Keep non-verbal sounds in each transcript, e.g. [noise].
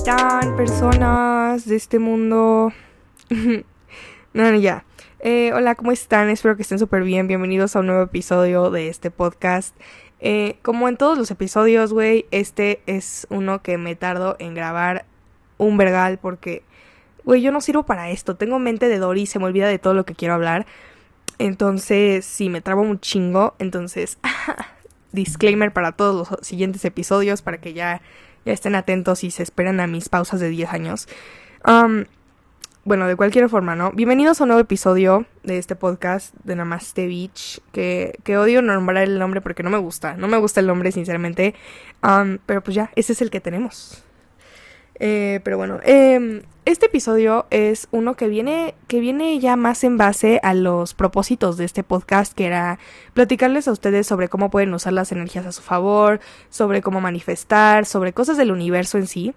están, personas de este mundo? [laughs] no, no, ya. Eh, hola, ¿cómo están? Espero que estén súper bien. Bienvenidos a un nuevo episodio de este podcast. Eh, como en todos los episodios, güey, este es uno que me tardo en grabar un vergal porque, güey, yo no sirvo para esto. Tengo mente de Dory, se me olvida de todo lo que quiero hablar. Entonces, sí, me trabo un chingo. Entonces, [laughs] disclaimer para todos los siguientes episodios para que ya, ya estén atentos y se esperen a mis pausas de 10 años. Um, bueno, de cualquier forma, ¿no? Bienvenidos a un nuevo episodio de este podcast de Namaste Beach, que, que odio nombrar el nombre porque no me gusta, no me gusta el nombre sinceramente, um, pero pues ya, ese es el que tenemos. Eh, pero bueno, eh, este episodio es uno que viene, que viene ya más en base a los propósitos de este podcast, que era platicarles a ustedes sobre cómo pueden usar las energías a su favor, sobre cómo manifestar, sobre cosas del universo en sí.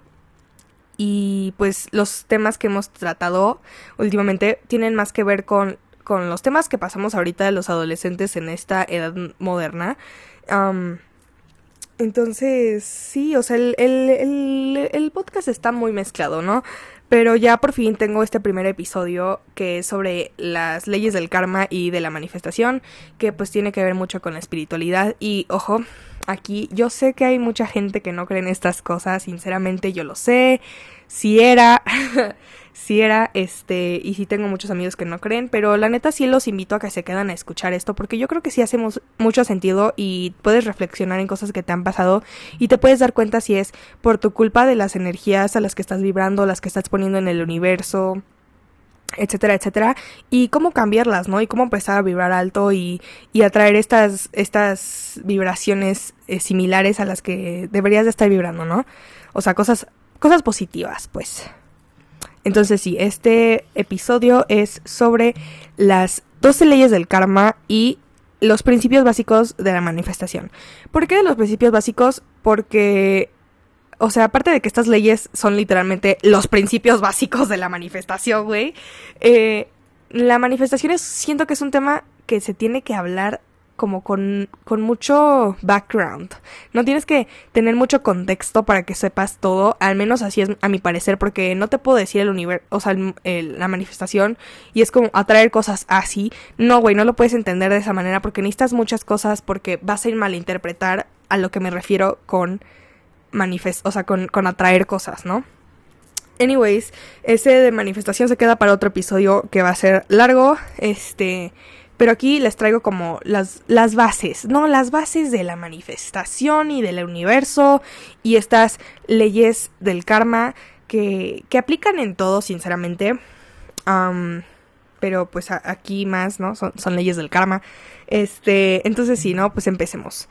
Y pues los temas que hemos tratado últimamente tienen más que ver con, con los temas que pasamos ahorita de los adolescentes en esta edad moderna. Entonces, sí, o sea, el, el, el, podcast está muy mezclado, ¿no? Pero ya por fin tengo este primer episodio que es sobre las leyes del karma y de la manifestación, que pues tiene que ver mucho con la espiritualidad. Y ojo, aquí yo sé que hay mucha gente que no cree en estas cosas, sinceramente yo lo sé, si era, [laughs] si era, este, y sí tengo muchos amigos que no creen, pero la neta sí los invito a que se quedan a escuchar esto, porque yo creo que sí hacemos mucho sentido y puedes reflexionar en cosas que te han pasado y te puedes dar cuenta si es por tu culpa de las energías a las que estás vibrando, las que estás poniendo en el universo, etcétera, etcétera, y cómo cambiarlas, ¿no? Y cómo empezar a vibrar alto y, y atraer estas, estas vibraciones eh, similares a las que deberías de estar vibrando, ¿no? O sea, cosas, cosas positivas, pues. Entonces sí, este episodio es sobre las 12 leyes del karma y los principios básicos de la manifestación. ¿Por qué de los principios básicos? Porque, o sea, aparte de que estas leyes son literalmente los principios básicos de la manifestación, güey, eh, la manifestación es, siento que es un tema que se tiene que hablar como con, con mucho background. No tienes que tener mucho contexto para que sepas todo, al menos así es a mi parecer, porque no te puedo decir el universo, o sea, la manifestación y es como atraer cosas así. No, güey, no lo puedes entender de esa manera porque necesitas muchas cosas porque vas a ir malinterpretar a lo que me refiero con manifest, o sea, con, con atraer cosas, ¿no? Anyways, ese de manifestación se queda para otro episodio que va a ser largo. Este, pero aquí les traigo como las, las bases, ¿no? Las bases de la manifestación y del universo y estas leyes del karma que, que aplican en todo, sinceramente. pero pues aquí más, ¿no? Son, son, leyes del karma. Este, entonces sí, ¿no? Pues empecemos.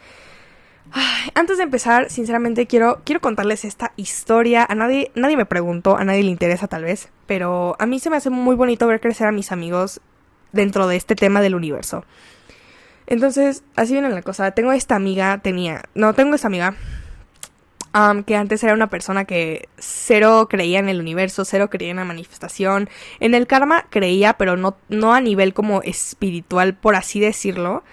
antes de empezar, sinceramente quiero, quiero contarles esta historia. A nadie, nadie me preguntó, a nadie le interesa tal vez, pero a mí se me hace muy bonito ver crecer a mis amigos dentro de este tema del universo. Entonces, así viene la cosa. Tengo esta amiga, tenía, no, tengo esta amiga que antes era una persona que cero creía en el universo, cero creía en la manifestación. En el karma creía, pero no, no a nivel como espiritual, por así decirlo.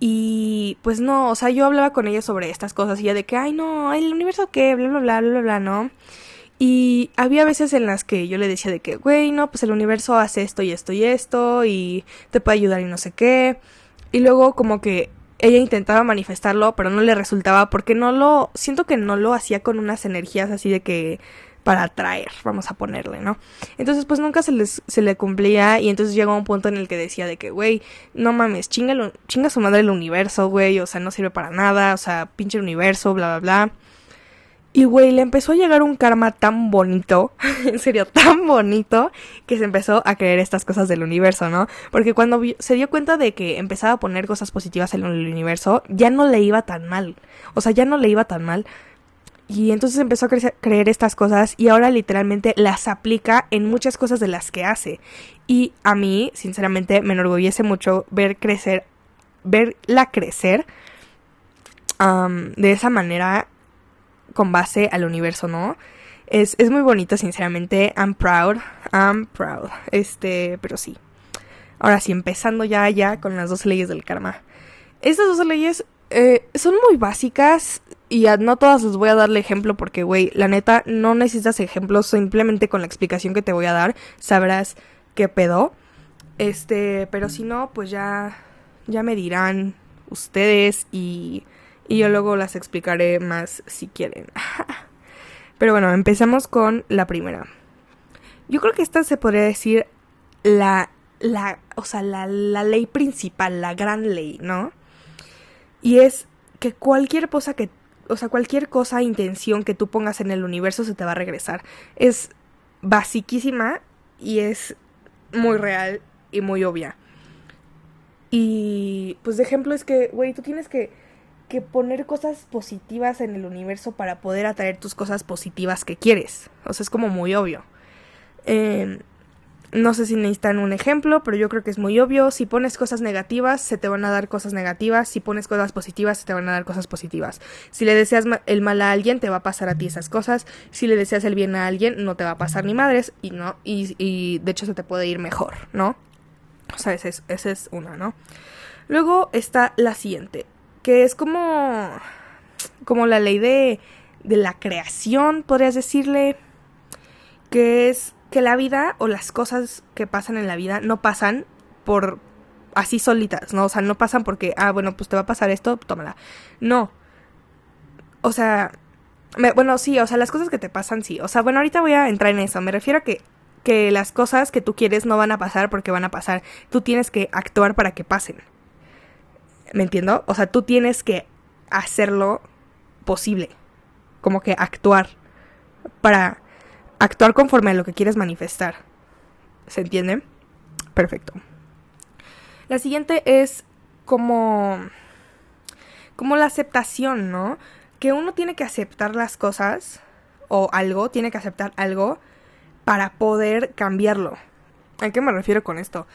Y pues no, o sea, yo hablaba con ella sobre estas cosas y ella de que, ay no, el universo qué, bla, bla, bla, bla, bla, ¿no? Y había veces en las que yo le decía de que, güey, no, pues el universo hace esto y esto y esto y te puede ayudar y no sé qué. Y luego como que ella intentaba manifestarlo, pero no le resultaba porque no lo, siento que no lo hacía con unas energías así de que para atraer, vamos a ponerle, ¿no? Entonces pues nunca se, les, se le cumplía y entonces llegó un punto en el que decía de que, güey, no mames, chinga, chinga su madre el universo, güey, o sea, no sirve para nada, o sea, pinche universo, bla, bla, bla. Y güey, le empezó a llegar un karma tan bonito, [laughs] en serio, tan bonito, que se empezó a creer estas cosas del universo, ¿no? Porque cuando se dio cuenta de que empezaba a poner cosas positivas en el universo, ya no le iba tan mal. O sea, ya no le iba tan mal. Y entonces empezó a creer estas cosas y ahora literalmente las aplica en muchas cosas de las que hace. Y a mí, sinceramente, me enorgullece mucho ver crecer, verla crecer de esa manera con base al universo, ¿no? Es, es muy bonito, sinceramente. I'm proud. I'm proud. Este, pero sí. Ahora sí, empezando ya, ya con las dos leyes del karma. Estas dos leyes eh, son muy básicas y a no todas les voy a darle ejemplo porque, güey, la neta, no necesitas ejemplos, simplemente con la explicación que te voy a dar sabrás qué pedo. Este, pero si no, pues ya, ya me dirán ustedes y, y yo luego las explicaré más si quieren. [laughs] pero bueno, empezamos con la primera. Yo creo que esta se podría decir la, la, o sea, la, la ley principal, la gran ley, ¿no? Y es que cualquier cosa que, o sea, cualquier cosa, intención que tú pongas en el universo se te va a regresar. Es basiquísima y es muy real y muy obvia. Y pues de ejemplo es que, güey, tú tienes que, que poner cosas positivas en el universo para poder atraer tus cosas positivas que quieres. O sea, es como muy obvio. Eh, no sé si necesitan un ejemplo, pero yo creo que es muy obvio. Si pones cosas negativas, se te van a dar cosas negativas. Si pones cosas positivas, se te van a dar cosas positivas. Si le deseas el mal a alguien, te va a pasar a ti esas cosas. Si le deseas el bien a alguien, no te va a pasar ni madres. Y no, y, de hecho se te puede ir mejor, ¿no? O sea, esa es, es una, ¿no? Luego está la siguiente, que es como. como la ley de. de la creación, podrías decirle. Que es que la vida o las cosas que pasan en la vida no pasan por así solitas, ¿no? O sea, no pasan porque, ah, bueno, pues te va a pasar esto, tómala. No. O sea, bueno, sí, o sea, las cosas que te pasan, sí. O sea, bueno, ahorita voy a entrar en eso. Me refiero a que, que las cosas que tú quieres no van a pasar porque van a pasar. Tú tienes que actuar para que pasen. ¿Me entiendo? O sea, tú tienes que hacerlo posible. Como que actuar para actuar conforme a lo que quieres manifestar. ¿Se entiende? Perfecto. La siguiente es como como la aceptación, ¿no? Que uno tiene que aceptar las cosas o algo, tiene que aceptar algo para poder cambiarlo. ¿A qué me refiero con esto?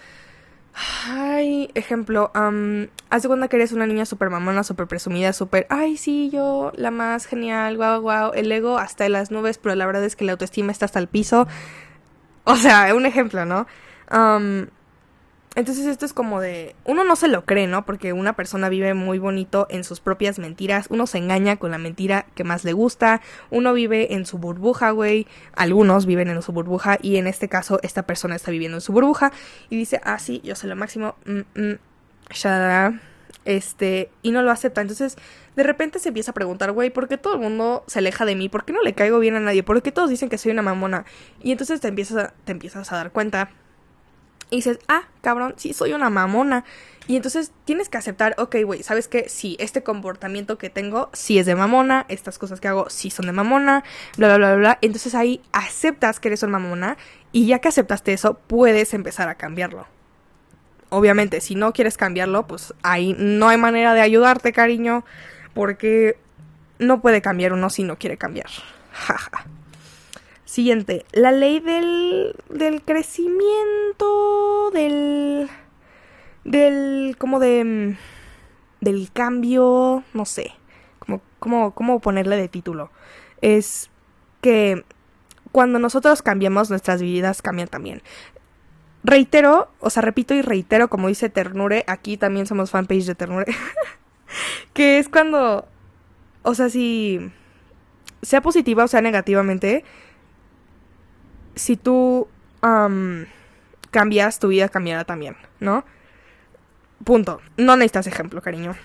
Ay, ejemplo, um, haz de cuenta que eres una niña súper mamona, súper presumida, súper, ay, sí, yo, la más genial, guau, guau, el ego hasta en las nubes, pero la verdad es que la autoestima está hasta el piso. O sea, un ejemplo, ¿no? Um, entonces esto es como de, uno no se lo cree, ¿no? Porque una persona vive muy bonito en sus propias mentiras, uno se engaña con la mentira que más le gusta, uno vive en su burbuja, güey, algunos viven en su burbuja y en este caso esta persona está viviendo en su burbuja y dice, ah, sí, yo sé lo máximo, mm, mm, este, y no lo acepta. Entonces, de repente se empieza a preguntar, güey, ¿por qué todo el mundo se aleja de mí? ¿Por qué no le caigo bien a nadie? ¿Por qué todos dicen que soy una mamona? Y entonces te empiezas te empiezas a dar cuenta y dices, ah, cabrón, sí, soy una mamona. Y entonces tienes que aceptar, ok, güey, ¿sabes qué? Sí, este comportamiento que tengo sí es de mamona, estas cosas que hago sí son de mamona, bla, bla, bla, bla. Entonces ahí aceptas que eres una mamona y ya que aceptaste eso, puedes empezar a cambiarlo. Obviamente, si no quieres cambiarlo, pues ahí no hay manera de ayudarte, cariño, porque no puede cambiar uno si no quiere cambiar. [laughs] Jaja. Siguiente, la ley del, del crecimiento, del, del, como de, mm, del cambio, no sé, como, como, cómo ponerle de título. Es que cuando nosotros cambiamos, nuestras vidas cambian también. Reitero, o sea, repito y reitero, como dice Ternure, aquí también somos fanpage de Ternure, [laughs] que es cuando, o sea, si sea positiva o sea negativamente, si tú cambias, tu vida cambiará también, ¿no? Punto. No necesitas ejemplo, cariño.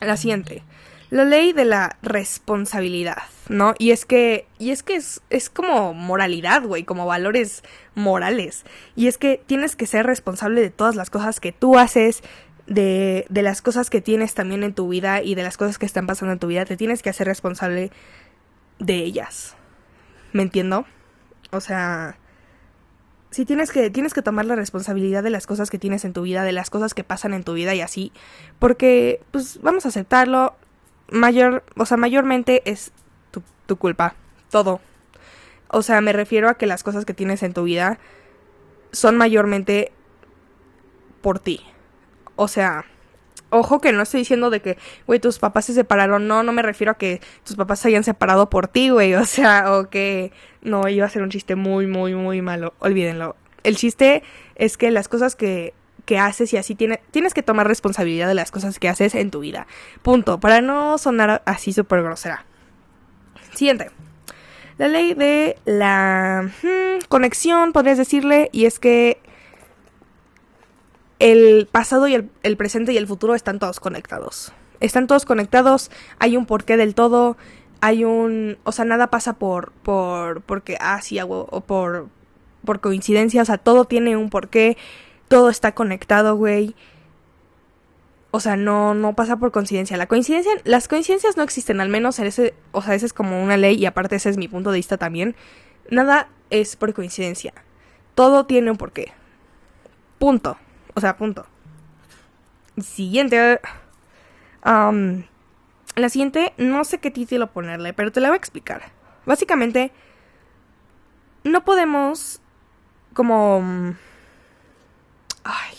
La siguiente. La ley de la responsabilidad, ¿no? Y es que, y es que es, es como moralidad, güey, como valores morales. Y es que tienes que ser responsable de todas las cosas que tú haces, de, de las cosas que tienes también en tu vida y de las cosas que están pasando en tu vida. Te tienes que hacer responsable de ellas. ¿Me entiendo? O sea, si tienes que tienes que tomar la responsabilidad de las cosas que tienes en tu vida, de las cosas que pasan en tu vida y así, porque pues vamos a aceptarlo, mayor, o sea, mayormente es tu, tu culpa, todo. O sea, me refiero a que las cosas que tienes en tu vida son mayormente por ti. O sea, ojo que no estoy diciendo de que, güey, tus papás se separaron. No, no me refiero a que tus papás se hayan separado por ti, güey. O sea, [laughs] o que no, iba a ser un chiste muy, muy, muy malo. Olvídenlo. El chiste es que las cosas que, que haces y así tiene, tienes que tomar responsabilidad de las cosas que haces en tu vida. Punto, para no sonar así súper grosera. Siguiente. La ley de la hmm, conexión, podrías decirle, y es que el pasado y el, presente y el futuro están todos conectados. Están todos conectados, hay un porqué del todo, hay un, o sea, nada pasa por, por, porque, ah, sí, hago, o por, por coincidencia, o sea, todo tiene un porqué, todo está conectado, güey. O sea, no, no pasa por coincidencia. La coincidencia, las coincidencias no existen, al menos en ese, o sea, esa es como una ley y aparte ese es mi punto de vista también. Nada es por coincidencia. Todo tiene un porqué. Punto. O sea, punto. Siguiente. La siguiente, no sé qué título ponerle, pero te la voy a explicar. Básicamente, no podemos como... Ay.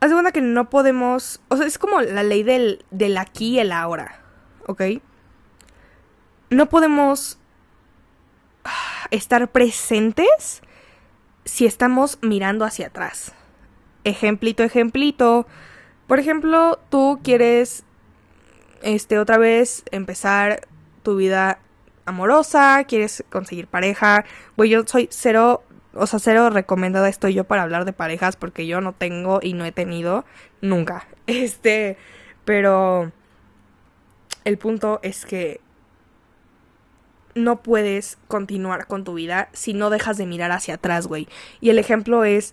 Haz de cuenta que no podemos... O sea, es como la ley del, del aquí y el ahora. ¿Ok? No podemos estar presentes si estamos mirando hacia atrás. Ejemplito, ejemplito. Por ejemplo, tú quieres este otra vez empezar tu vida amorosa, quieres conseguir pareja. Güey, yo soy cero, o sea, cero recomendada estoy yo para hablar de parejas porque yo no tengo y no he tenido nunca. [laughs] Este, pero el punto es que no puedes continuar con tu vida si no dejas de mirar hacia atrás, güey. Y el ejemplo es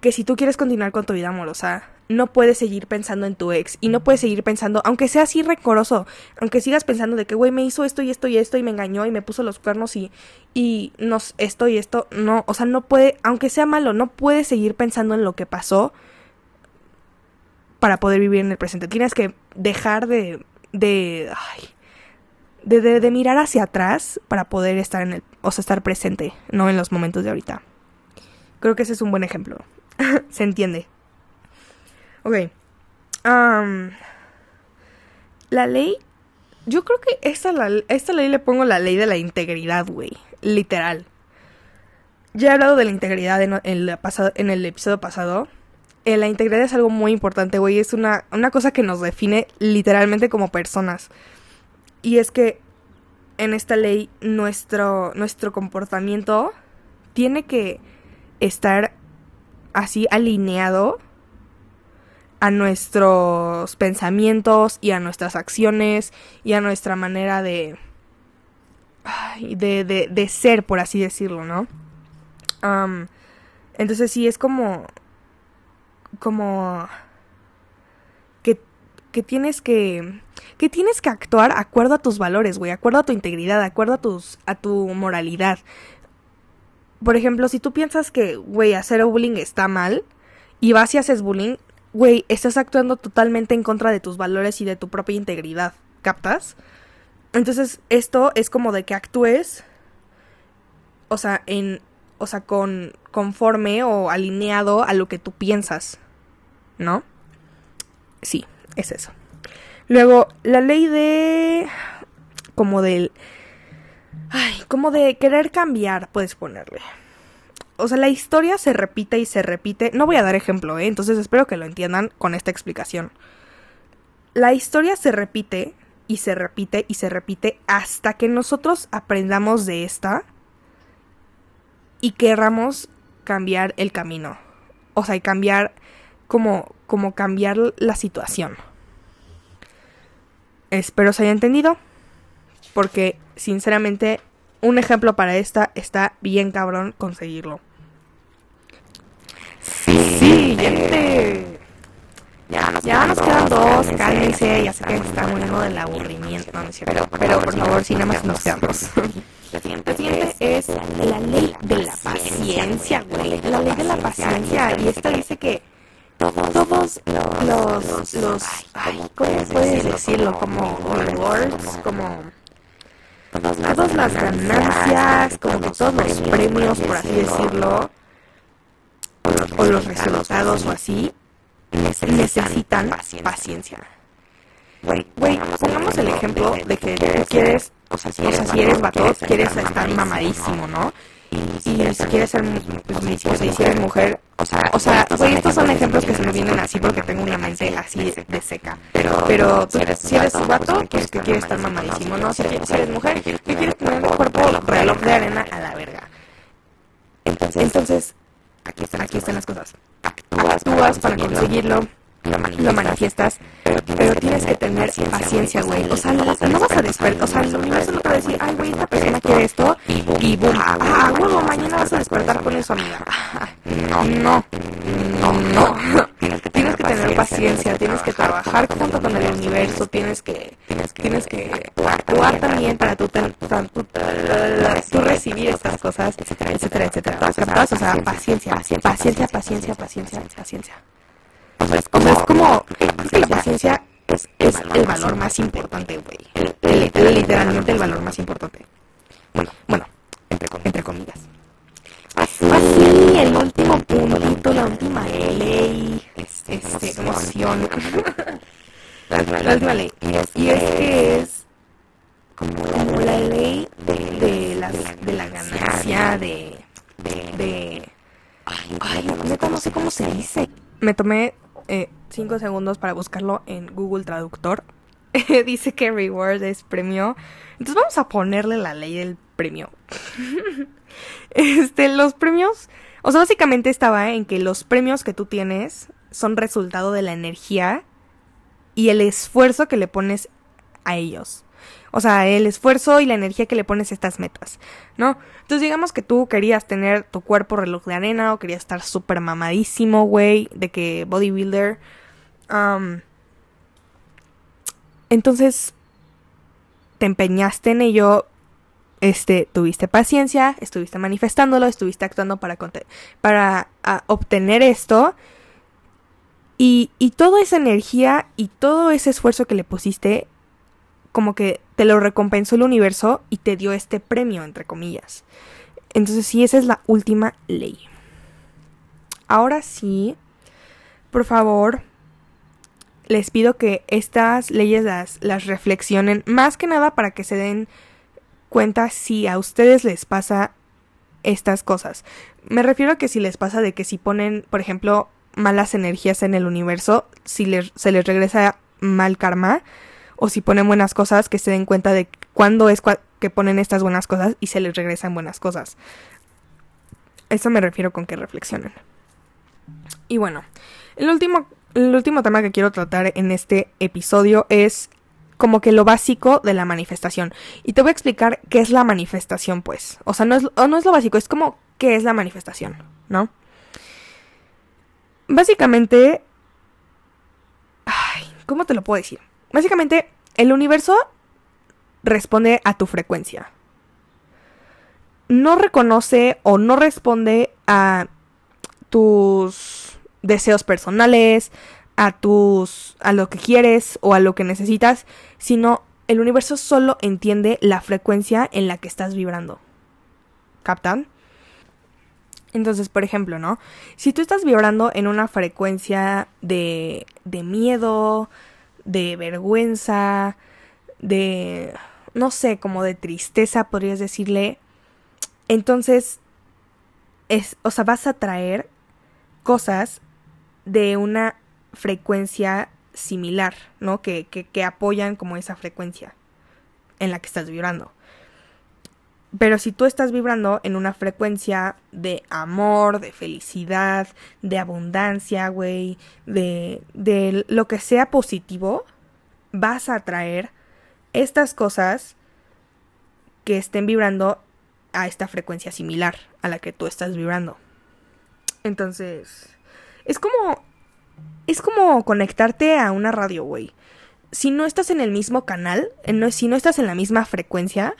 que si tú quieres continuar con tu vida amorosa, no puedes seguir pensando en tu ex y no puedes seguir pensando, aunque sea así recoroso, aunque sigas pensando de que, güey, me hizo esto y esto y esto y me engañó y me puso los cuernos y, y nos, esto y esto, no, o sea, no puede, aunque sea malo, no puedes seguir pensando en lo que pasó para poder vivir en el presente. Tienes que dejar de, de, ay, de, de, de mirar hacia atrás para poder estar en el, o sea, estar presente, no en los momentos de ahorita. Creo que ese es un buen ejemplo. [laughs] Se entiende. Ok. la ley. Yo creo que esta, la, esta ley le pongo la ley de la integridad, güey. Literal. Ya he hablado de la integridad en, el, pasado, en el episodio pasado. Eh, la integridad es algo muy importante, güey. Es una, una cosa que nos define literalmente como personas. Y es que en esta ley nuestro, nuestro comportamiento tiene que estar así alineado a nuestros pensamientos y a nuestras acciones y a nuestra manera de, de, de, ser, por así decirlo, ¿no? entonces sí, es como, como que tienes que, que tienes que actuar acuerdo a tus valores, güey, acuerdo a tu integridad, acuerdo a, tus, a tu moralidad. Por ejemplo, si tú piensas que, güey, hacer bullying está mal y vas y haces bullying, güey, estás actuando totalmente en contra de tus valores y de tu propia integridad, ¿captas? Entonces, esto es como de que actúes, o sea, en, o sea, con, conforme o alineado a lo que tú piensas, ¿no? Sí, es eso. Luego, la ley de, como del, ay, como de querer cambiar, puedes ponerle o sea, la historia se repite y se repite. No voy a dar ejemplo, ¿eh? Entonces espero que lo entiendan con esta explicación. La historia se repite y se repite y se repite hasta que nosotros aprendamos de esta y querramos cambiar el camino. O sea, y cambiar como, como cambiar la situación. Espero se haya entendido. Porque, sinceramente, un ejemplo para esta está bien cabrón conseguirlo. Sí, gente. Ya nos, ya nos quedan dos, cálmense, ya sé que está muriendo del aburrimiento, no, no es cierto. Pero, por favor, si nada más nos quedamos. [laughs] La siguiente es la ley de la paciencia, güey. La ley de la paciencia. Y esta dice que todos los, los, ay, ¿cómo puedes decirlo? Como rewards, como todas las ganancias, como todos los premios, por así decirlo, o los resultados o así, necesitan paciencia. Güey, pongamos el ejemplo de que tú quieres, o sea, si eres vato, quieres estar mamadísimo, ¿no? Y si quieres ser, pues, pues, si eres mujer, o sea, o sea, estos son ejemplos que se me vienen así porque tengo una mente así de seca. Pero tú, si eres vato, pues que quieres estar mamadísimo, ¿no? Si, eres mujer, que quieres tener un cuerpo reloj de arena a la verga. Entonces, aquí están, aquí están las cosas. Actúas para conseguirlo lo manifiestas, pero tienes que tener paciencia, güey. O sea, no, vas a despertar, o sea, el universo no te va a decir, ay, güey, esta persona quiere esto, y boom, ah, huevo, mañana vas a despertar con eso, amiga. No, no, no, no. Tienes que tener paciencia, tienes que trabajar junto con el universo, tienes que, tienes que actuar también para tú, recibir estas cosas, etcétera, etcétera, etcétera. O sea, paciencia, paciencia, paciencia, paciencia, paciencia. O sea, es como, es como la paciencia es, es el valor más importante, güey. Literalmente el valor más importante. Bueno, bueno, entre, entre comillas. Así, Así, el último puntito, [laughs] la última ley, este, este emoción. la última ley. Y es, que es como la ley de, de, las, de la ganancia, de... de, ay, no sé cómo se dice. Me tomé 5 eh, segundos para buscarlo en Google Traductor. [laughs] Dice que reward es premio. Entonces vamos a ponerle la ley del premio. [laughs] este, los premios. O sea, básicamente estaba en que los premios que tú tienes son resultado de la energía y el esfuerzo que le pones a ellos. O sea, el esfuerzo y la energía que le pones a estas metas, ¿no? Entonces digamos que tú querías tener tu cuerpo reloj de arena o querías estar súper mamadísimo, güey, de que bodybuilder. entonces, te empeñaste en ello, este, tuviste paciencia, estuviste manifestándolo, estuviste actuando para, obtener esto. Y, y toda esa energía y todo ese esfuerzo que le pusiste como que te lo recompensó el universo y te dio este premio, entre comillas. Entonces sí, esa es la última ley. Ahora sí, por favor, les pido que estas leyes las, las reflexionen, más que nada para que se den cuenta si a ustedes les pasa estas cosas. Me refiero a que si les pasa de que si ponen, por ejemplo, malas energías en el universo, si se les regresa mal karma, o si ponen buenas cosas, que se den cuenta de cuándo es que ponen estas buenas cosas y se les regresan buenas cosas. Eso me refiero con que reflexionen. Y bueno, el último, el último tema que quiero tratar en este episodio es como que lo básico de la manifestación. Y te voy a explicar qué es la manifestación, pues. O sea, no es, no es lo básico, es como qué es la manifestación, ¿no? Básicamente... Ay, ¿cómo te lo puedo decir? Básicamente, el universo responde a tu frecuencia. No reconoce o no responde a tus deseos personales, a tus a lo que quieres o a lo que necesitas, sino el universo solo entiende la frecuencia en la que estás vibrando. ¿Captan? Entonces, por ejemplo, ¿no? Si tú estás vibrando en una frecuencia de, de miedo, de vergüenza, de, no sé, como de tristeza, podrías decirle. Entonces, es, o sea, vas a traer cosas de una frecuencia similar, ¿no? Que, que, que apoyan como esa frecuencia en la que estás vibrando. Pero si tú estás vibrando en una frecuencia de amor, de felicidad, de abundancia, güey, de, de lo que sea positivo, vas a atraer estas cosas que estén vibrando a esta frecuencia similar a la que tú estás vibrando. Entonces, es como es como conectarte a una radio, güey. Si no estás en el mismo canal, si no estás en la misma frecuencia,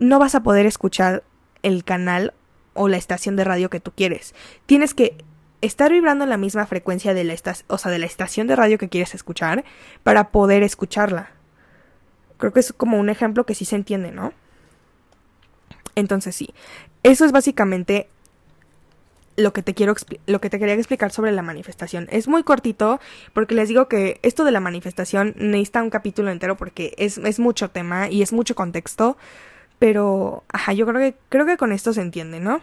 no vas a poder escuchar el canal o la estación de radio que tú quieres. Tienes que estar vibrando en la misma frecuencia de la, o sea, de la estación de radio que quieres escuchar para poder escucharla. Creo que es como un ejemplo que sí se entiende, ¿no? Entonces sí, eso es básicamente lo que te quiero lo que te quería explicar sobre la manifestación. Es muy cortito porque les digo que esto de la manifestación necesita un capítulo entero porque es, es mucho tema y es mucho contexto Pero, ajá, yo creo que, creo que con esto se entiende, ¿no?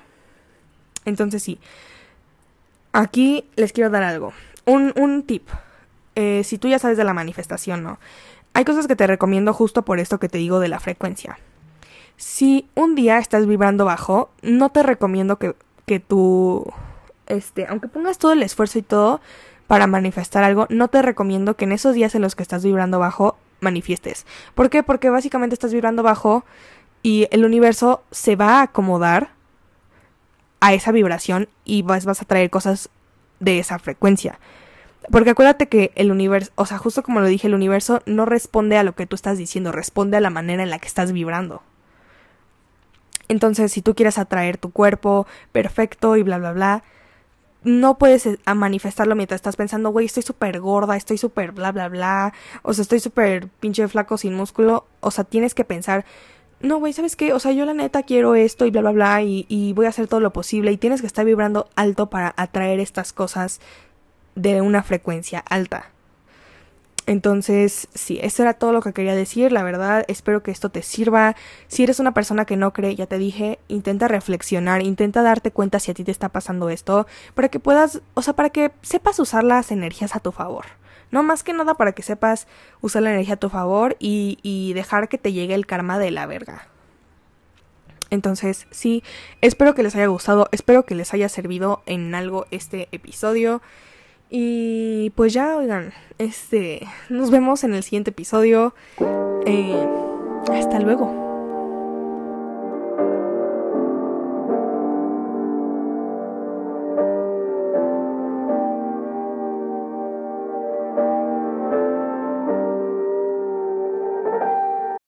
Entonces sí. Aquí les quiero dar algo. Un, un tip. Eh, si tú ya sabes de la manifestación, ¿no? Hay cosas que te recomiendo justo por esto que te digo de la frecuencia. Si un día estás vibrando bajo, no te recomiendo que, que tú, este, aunque pongas todo el esfuerzo y todo para manifestar algo, no te recomiendo que en esos días en los que estás vibrando bajo manifiestes. ¿Por qué? Porque básicamente estás vibrando bajo y el universo se va a acomodar a esa vibración y vas, vas a traer cosas de esa frecuencia. Porque acuérdate que el universo, o sea, justo como lo dije, el universo no responde a lo que tú estás diciendo, responde a la manera en la que estás vibrando. Entonces, si tú quieres atraer tu cuerpo perfecto y bla, bla, bla, no puedes eh, manifestarlo mientras estás pensando, güey, estoy súper gorda, estoy súper bla, bla, bla, o sea, estoy súper pinche flaco sin músculo. O sea, tienes que pensar, no, güey, ¿sabes qué? O sea, yo la neta quiero esto y bla, bla, bla, y, y voy a hacer todo lo posible. Y tienes que estar vibrando alto para atraer estas cosas de una frecuencia alta. Entonces, sí, eso era todo lo que quería decir, la verdad, espero que esto te sirva. Si eres una persona que no cree, ya te dije, intenta reflexionar, intenta darte cuenta si a ti te está pasando esto, para que puedas, o sea, para que sepas usar las energías a tu favor. No más que nada para que sepas usar la energía a tu favor y, y dejar que te llegue el karma de la verga. Entonces, sí, espero que les haya gustado, espero que les haya servido en algo este episodio. Y pues ya, oigan, este, nos vemos en el siguiente episodio. Eh, hasta luego.